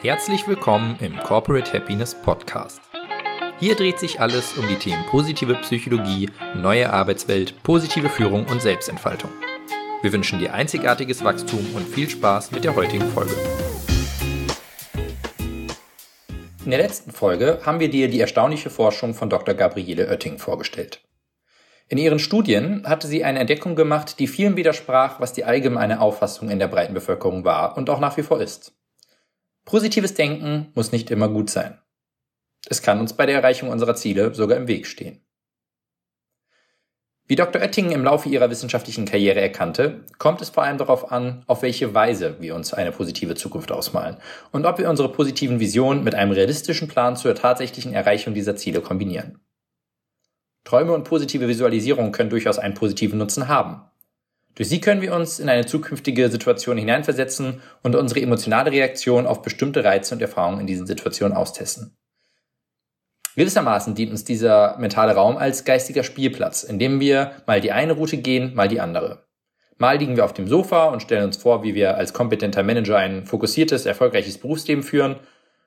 Herzlich willkommen im Corporate Happiness Podcast. Hier dreht sich alles um die Themen positive Psychologie, neue Arbeitswelt, positive Führung und Selbstentfaltung. Wir wünschen dir einzigartiges Wachstum und viel Spaß mit der heutigen Folge. In der letzten Folge haben wir dir die erstaunliche Forschung von Dr. Gabriele Oetting vorgestellt. In ihren Studien hatte sie eine Entdeckung gemacht, die vielen widersprach, was die allgemeine Auffassung in der breiten Bevölkerung war und auch nach wie vor ist. Positives Denken muss nicht immer gut sein. Es kann uns bei der Erreichung unserer Ziele sogar im Weg stehen. Wie Dr. Oettingen im Laufe ihrer wissenschaftlichen Karriere erkannte, kommt es vor allem darauf an, auf welche Weise wir uns eine positive Zukunft ausmalen und ob wir unsere positiven Visionen mit einem realistischen Plan zur tatsächlichen Erreichung dieser Ziele kombinieren. Träume und positive Visualisierung können durchaus einen positiven Nutzen haben. Durch sie können wir uns in eine zukünftige Situation hineinversetzen und unsere emotionale Reaktion auf bestimmte Reize und Erfahrungen in diesen Situationen austesten. Gewissermaßen dient uns dieser mentale Raum als geistiger Spielplatz, in dem wir mal die eine Route gehen, mal die andere. Mal liegen wir auf dem Sofa und stellen uns vor, wie wir als kompetenter Manager ein fokussiertes, erfolgreiches Berufsleben führen,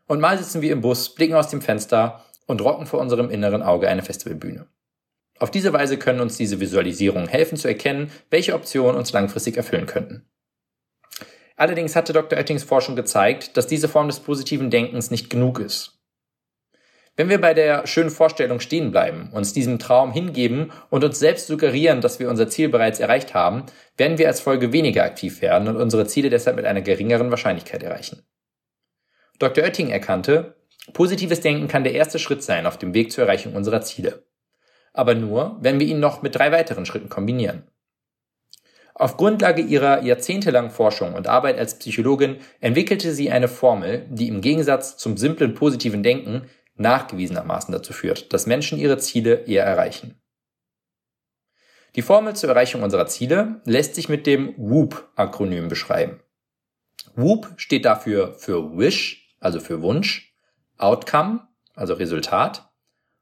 und mal sitzen wir im Bus, blicken aus dem Fenster und rocken vor unserem inneren Auge eine Festivalbühne. Auf diese Weise können uns diese Visualisierungen helfen zu erkennen, welche Optionen uns langfristig erfüllen könnten. Allerdings hatte Dr. Oettings Forschung gezeigt, dass diese Form des positiven Denkens nicht genug ist. Wenn wir bei der schönen Vorstellung stehen bleiben, uns diesem Traum hingeben und uns selbst suggerieren, dass wir unser Ziel bereits erreicht haben, werden wir als Folge weniger aktiv werden und unsere Ziele deshalb mit einer geringeren Wahrscheinlichkeit erreichen. Dr. Oetting erkannte, positives Denken kann der erste Schritt sein auf dem Weg zur Erreichung unserer Ziele aber nur, wenn wir ihn noch mit drei weiteren Schritten kombinieren. Auf Grundlage ihrer jahrzehntelangen Forschung und Arbeit als Psychologin entwickelte sie eine Formel, die im Gegensatz zum simplen positiven Denken nachgewiesenermaßen dazu führt, dass Menschen ihre Ziele eher erreichen. Die Formel zur Erreichung unserer Ziele lässt sich mit dem WOOP-Akronym beschreiben. WOOP steht dafür für Wish, also für Wunsch, Outcome, also Resultat,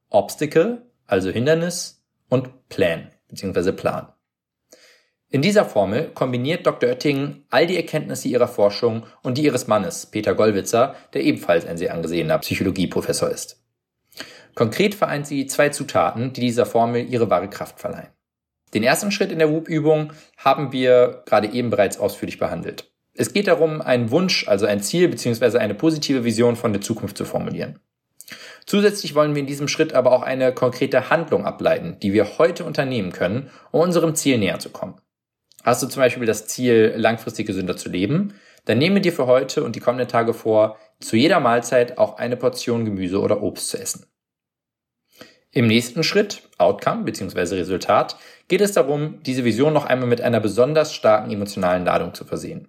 Obstacle, also Hindernis, und Plan bzw. Plan. In dieser Formel kombiniert Dr. Oettingen all die Erkenntnisse ihrer Forschung und die ihres Mannes, Peter Gollwitzer, der ebenfalls ein sehr angesehener Psychologieprofessor ist. Konkret vereint sie zwei Zutaten, die dieser Formel ihre wahre Kraft verleihen. Den ersten Schritt in der WUP-Übung haben wir gerade eben bereits ausführlich behandelt. Es geht darum, einen Wunsch, also ein Ziel bzw. eine positive Vision von der Zukunft zu formulieren. Zusätzlich wollen wir in diesem Schritt aber auch eine konkrete Handlung ableiten, die wir heute unternehmen können, um unserem Ziel näher zu kommen. Hast du zum Beispiel das Ziel, langfristig gesünder zu leben, dann nehme dir für heute und die kommenden Tage vor, zu jeder Mahlzeit auch eine Portion Gemüse oder Obst zu essen. Im nächsten Schritt, Outcome bzw. Resultat, geht es darum, diese Vision noch einmal mit einer besonders starken emotionalen Ladung zu versehen.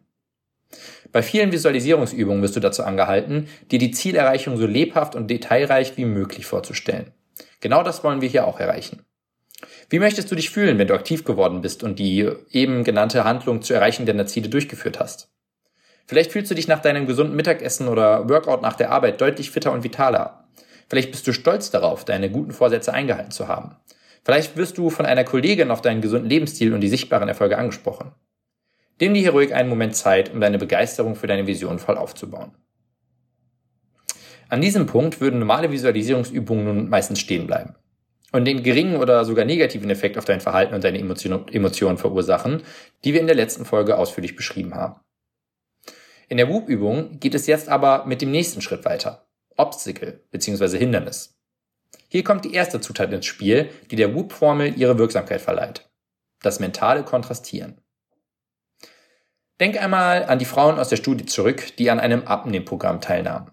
Bei vielen Visualisierungsübungen wirst du dazu angehalten, dir die Zielerreichung so lebhaft und detailreich wie möglich vorzustellen. Genau das wollen wir hier auch erreichen. Wie möchtest du dich fühlen, wenn du aktiv geworden bist und die eben genannte Handlung zur Erreichung deiner Ziele durchgeführt hast? Vielleicht fühlst du dich nach deinem gesunden Mittagessen oder Workout nach der Arbeit deutlich fitter und vitaler. Vielleicht bist du stolz darauf, deine guten Vorsätze eingehalten zu haben. Vielleicht wirst du von einer Kollegin auf deinen gesunden Lebensstil und die sichtbaren Erfolge angesprochen. Nimm dir hier ruhig einen Moment Zeit, um deine Begeisterung für deine Vision voll aufzubauen. An diesem Punkt würden normale Visualisierungsübungen nun meistens stehen bleiben und den geringen oder sogar negativen Effekt auf dein Verhalten und deine Emotionen verursachen, die wir in der letzten Folge ausführlich beschrieben haben. In der WOOP-Übung geht es jetzt aber mit dem nächsten Schritt weiter. Obstacle bzw. Hindernis. Hier kommt die erste Zutat ins Spiel, die der WOOP-Formel ihre Wirksamkeit verleiht. Das mentale Kontrastieren. Denk einmal an die Frauen aus der Studie zurück, die an einem Abnehmprogramm teilnahmen.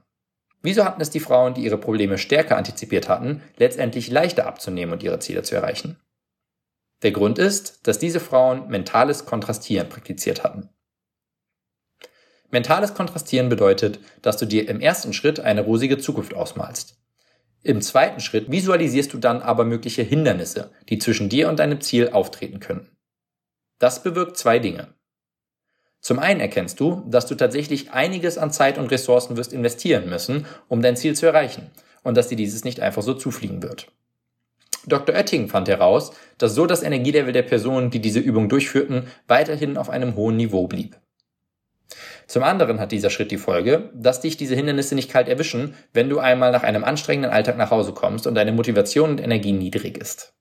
Wieso hatten es die Frauen, die ihre Probleme stärker antizipiert hatten, letztendlich leichter abzunehmen und ihre Ziele zu erreichen? Der Grund ist, dass diese Frauen mentales Kontrastieren praktiziert hatten. Mentales Kontrastieren bedeutet, dass du dir im ersten Schritt eine rosige Zukunft ausmalst. Im zweiten Schritt visualisierst du dann aber mögliche Hindernisse, die zwischen dir und deinem Ziel auftreten können. Das bewirkt zwei Dinge. Zum einen erkennst du, dass du tatsächlich einiges an Zeit und Ressourcen wirst investieren müssen, um dein Ziel zu erreichen und dass dir dieses nicht einfach so zufliegen wird. Dr. Oetting fand heraus, dass so das Energielevel der Personen, die diese Übung durchführten, weiterhin auf einem hohen Niveau blieb. Zum anderen hat dieser Schritt die Folge, dass dich diese Hindernisse nicht kalt erwischen, wenn du einmal nach einem anstrengenden Alltag nach Hause kommst und deine Motivation und Energie niedrig ist.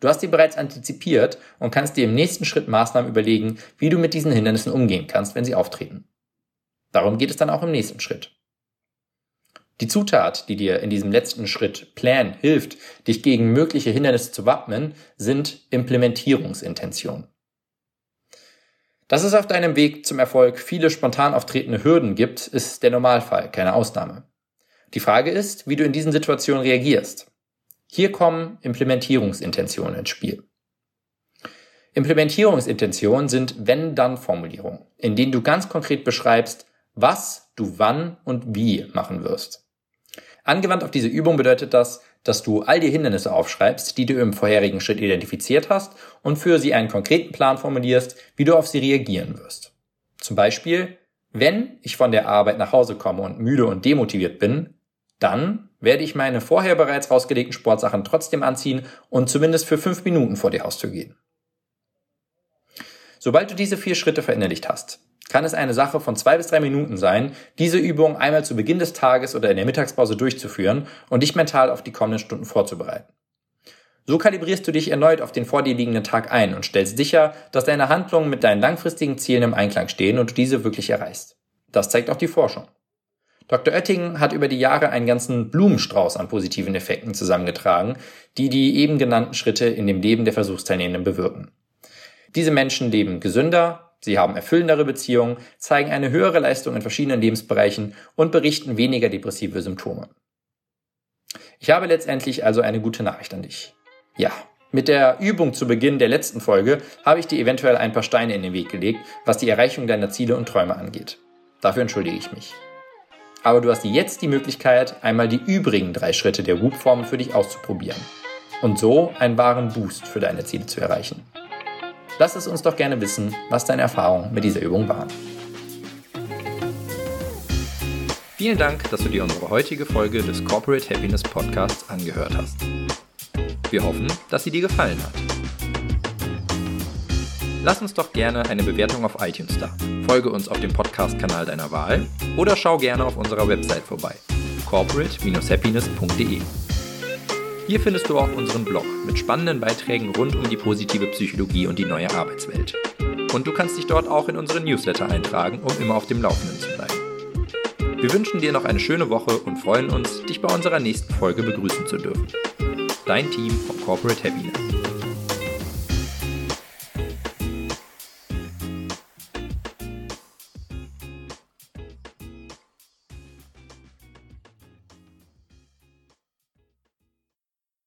Du hast sie bereits antizipiert und kannst dir im nächsten Schritt Maßnahmen überlegen, wie du mit diesen Hindernissen umgehen kannst, wenn sie auftreten. Darum geht es dann auch im nächsten Schritt. Die Zutat, die dir in diesem letzten Schritt Plan hilft, dich gegen mögliche Hindernisse zu wappnen, sind Implementierungsintentionen. Dass es auf deinem Weg zum Erfolg viele spontan auftretende Hürden gibt, ist der Normalfall, keine Ausnahme. Die Frage ist, wie du in diesen Situationen reagierst. Hier kommen Implementierungsintentionen ins Spiel. Implementierungsintentionen sind Wenn-Dann-Formulierungen, in denen du ganz konkret beschreibst, was du wann und wie machen wirst. Angewandt auf diese Übung bedeutet das, dass du all die Hindernisse aufschreibst, die du im vorherigen Schritt identifiziert hast und für sie einen konkreten Plan formulierst, wie du auf sie reagieren wirst. Zum Beispiel, wenn ich von der Arbeit nach Hause komme und müde und demotiviert bin, dann werde ich meine vorher bereits rausgelegten Sportsachen trotzdem anziehen und zumindest für fünf Minuten vor die Haustür gehen. Sobald du diese vier Schritte verinnerlicht hast, kann es eine Sache von zwei bis drei Minuten sein, diese Übung einmal zu Beginn des Tages oder in der Mittagspause durchzuführen und dich mental auf die kommenden Stunden vorzubereiten. So kalibrierst du dich erneut auf den vor dir liegenden Tag ein und stellst sicher, dass deine Handlungen mit deinen langfristigen Zielen im Einklang stehen und du diese wirklich erreichst. Das zeigt auch die Forschung. Dr. Oettingen hat über die Jahre einen ganzen Blumenstrauß an positiven Effekten zusammengetragen, die die eben genannten Schritte in dem Leben der Versuchsteilnehmenden bewirken. Diese Menschen leben gesünder, Sie haben erfüllendere Beziehungen, zeigen eine höhere Leistung in verschiedenen Lebensbereichen und berichten weniger depressive Symptome. Ich habe letztendlich also eine gute Nachricht an dich. Ja, mit der Übung zu Beginn der letzten Folge habe ich dir eventuell ein paar Steine in den Weg gelegt, was die Erreichung deiner Ziele und Träume angeht. Dafür entschuldige ich mich. Aber du hast jetzt die Möglichkeit, einmal die übrigen drei Schritte der Whoop-Formen für dich auszuprobieren und so einen wahren Boost für deine Ziele zu erreichen. Lass es uns doch gerne wissen, was deine Erfahrungen mit dieser Übung waren. Vielen Dank, dass du dir unsere heutige Folge des Corporate Happiness Podcasts angehört hast. Wir hoffen, dass sie dir gefallen hat. Lass uns doch gerne eine Bewertung auf iTunes da. Folge uns auf dem Podcast-Kanal deiner Wahl oder schau gerne auf unserer Website vorbei. corporate-happiness.de hier findest du auch unseren Blog mit spannenden Beiträgen rund um die positive Psychologie und die neue Arbeitswelt. Und du kannst dich dort auch in unseren Newsletter eintragen, um immer auf dem Laufenden zu bleiben. Wir wünschen dir noch eine schöne Woche und freuen uns, dich bei unserer nächsten Folge begrüßen zu dürfen. Dein Team von Corporate Happiness.